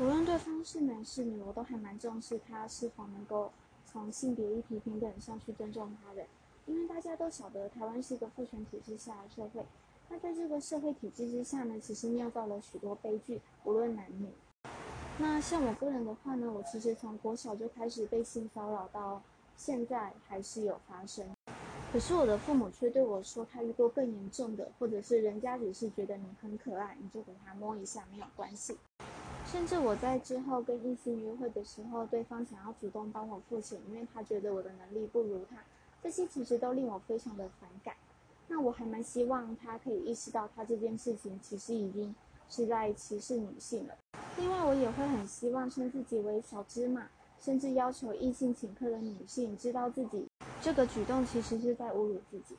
无论对方是男是女，我都还蛮重视他是否能够从性别议题平等上去尊重他人。因为大家都晓得，台湾是一个父权体制下的社会。那在这个社会体制之下呢，其实酿造了许多悲剧，无论男女。那像我个人的话呢，我其实从国小就开始被性骚扰，到现在还是有发生。可是我的父母却对我说，他遇过更严重的，或者是人家只是觉得你很可爱，你就给他摸一下，没有关系。甚至我在之后跟异性约会的时候，对方想要主动帮我付钱，因为他觉得我的能力不如他，这些其实都令我非常的反感。那我还蛮希望他可以意识到，他这件事情其实已经是在歧视女性了。另外，我也会很希望称自己为小芝麻，甚至要求异性请客的女性知道自己这个举动其实是在侮辱自己。